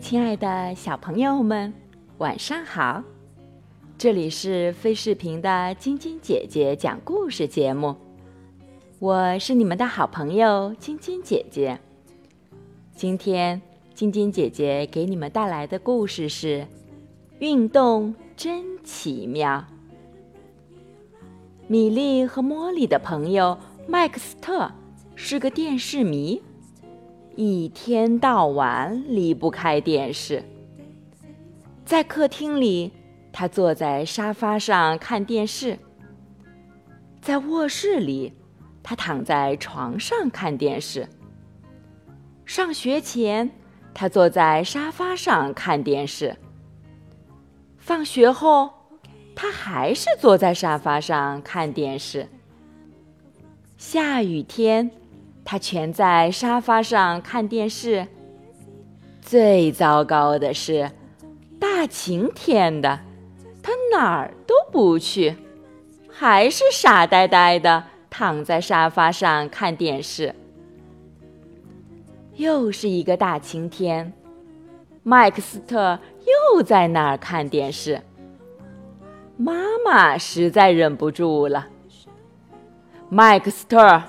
亲爱的小朋友们，晚上好！这里是飞视频的晶晶姐姐讲故事节目，我是你们的好朋友晶晶姐姐。今天晶晶姐姐给你们带来的故事是《运动真奇妙》。米莉和莫莉的朋友麦克斯特。是个电视迷。一天到晚离不开电视。在客厅里，他坐在沙发上看电视；在卧室里，他躺在床上看电视。上学前，他坐在沙发上看电视；放学后，他还是坐在沙发上看电视。下雨天。他全在沙发上看电视。最糟糕的是，大晴天的，他哪儿都不去，还是傻呆呆的躺在沙发上看电视。又是一个大晴天，麦克斯特又在那儿看电视。妈妈实在忍不住了，麦克斯特。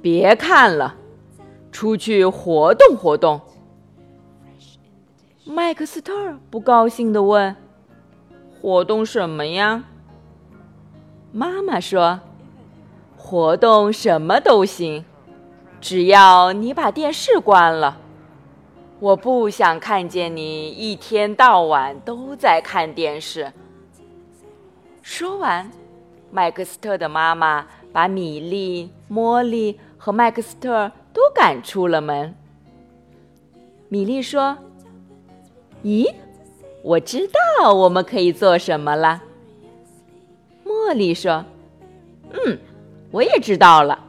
别看了，出去活动活动。麦克斯特不高兴地问：“活动什么呀？”妈妈说：“活动什么都行，只要你把电视关了。我不想看见你一天到晚都在看电视。”说完，麦克斯特的妈妈把米莉、茉莉。和麦克斯特都赶出了门。米莉说：“咦，我知道我们可以做什么了。”茉莉说：“嗯，我也知道了。”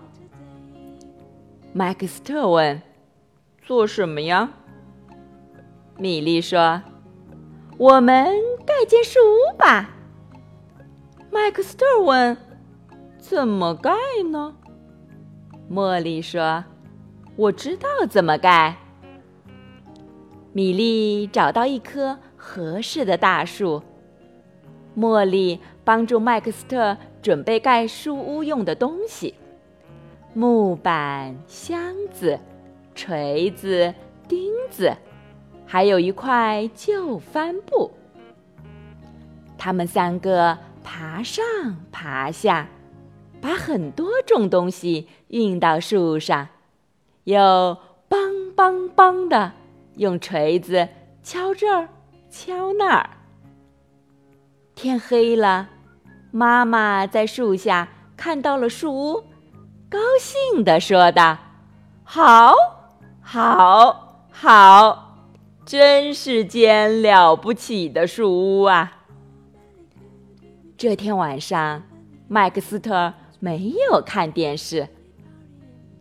麦克斯特问：“做什么呀？”米莉说：“我们盖间树屋吧。”麦克斯特问：“怎么盖呢？”茉莉说：“我知道怎么盖。”米莉找到一棵合适的大树。茉莉帮助麦克斯特准备盖树屋用的东西：木板、箱子、锤子、钉子，还有一块旧帆布。他们三个爬上爬下。把很多重东西运到树上，又梆梆梆的用锤子敲这儿敲那儿。天黑了，妈妈在树下看到了树屋，高兴地说道：“好，好，好，真是间了不起的树屋啊！”这天晚上，麦克斯特。没有看电视，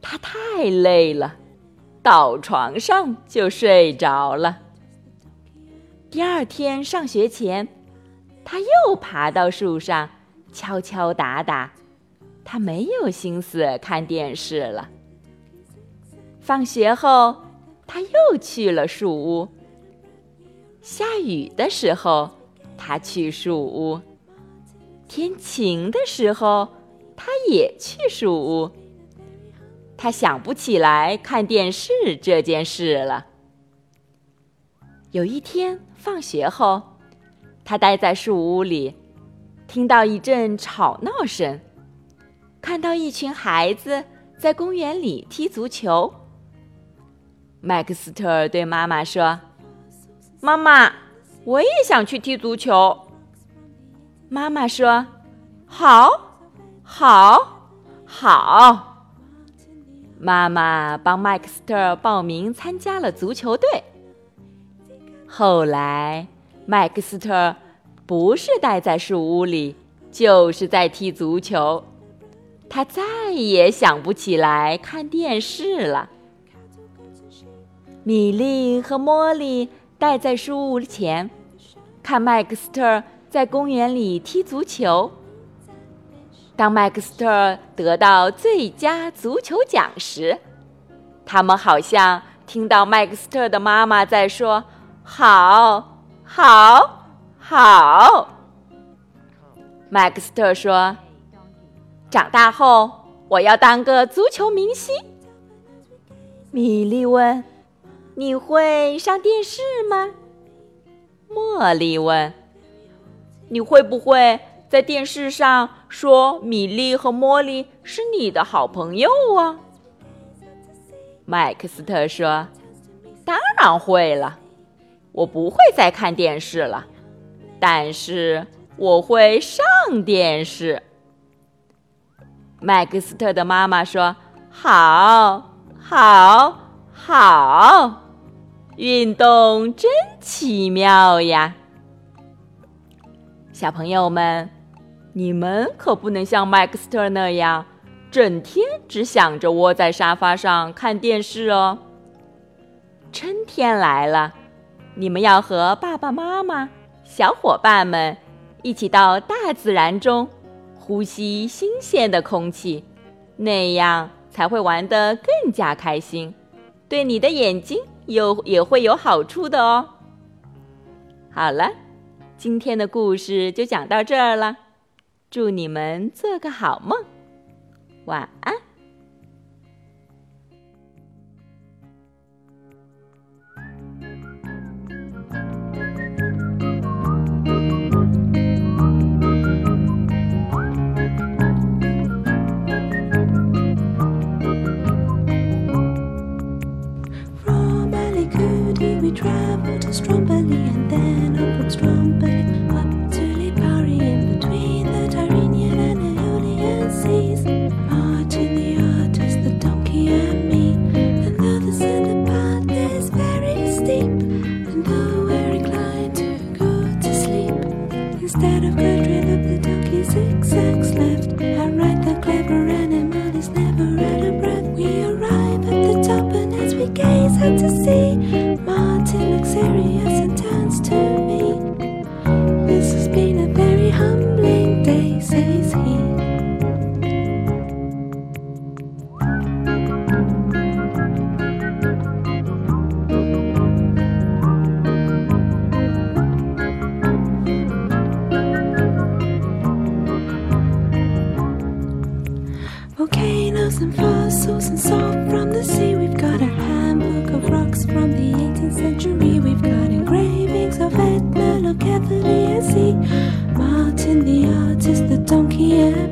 他太累了，倒床上就睡着了。第二天上学前，他又爬到树上敲敲打打，他没有心思看电视了。放学后，他又去了树屋。下雨的时候，他去树屋；天晴的时候。他也去树屋。他想不起来看电视这件事了。有一天放学后，他待在树屋里，听到一阵吵闹声，看到一群孩子在公园里踢足球。麦克斯特对妈妈说：“妈妈，我也想去踢足球。”妈妈说：“好。”好，好。妈妈帮麦克斯特报名参加了足球队。后来，麦克斯特不是待在树屋里，就是在踢足球。他再也想不起来看电视了。米莉和茉莉待在树屋前，看麦克斯特在公园里踢足球。当麦克斯特得到最佳足球奖时，他们好像听到麦克斯特的妈妈在说：“好，好，好。麦克斯特说：“长大后我要当个足球明星。”米莉问：“你会上电视吗？”茉莉问：“你会不会在电视上说米莉和茉莉是你的好朋友啊？”麦克斯特说：“当然会了，我不会再看电视了，但是。”我会上电视。麦克斯特的妈妈说：“好，好，好，运动真奇妙呀！”小朋友们，你们可不能像麦克斯特那样，整天只想着窝在沙发上看电视哦。春天来了，你们要和爸爸妈妈、小伙伴们。一起到大自然中，呼吸新鲜的空气，那样才会玩得更加开心，对你的眼睛有也会有好处的哦。好了，今天的故事就讲到这儿了，祝你们做个好梦，晚安。And fossils and salt from the sea. We've got a handbook of rocks from the 18th century. We've got engravings of Edna, look and see. Martin the artist, the donkey and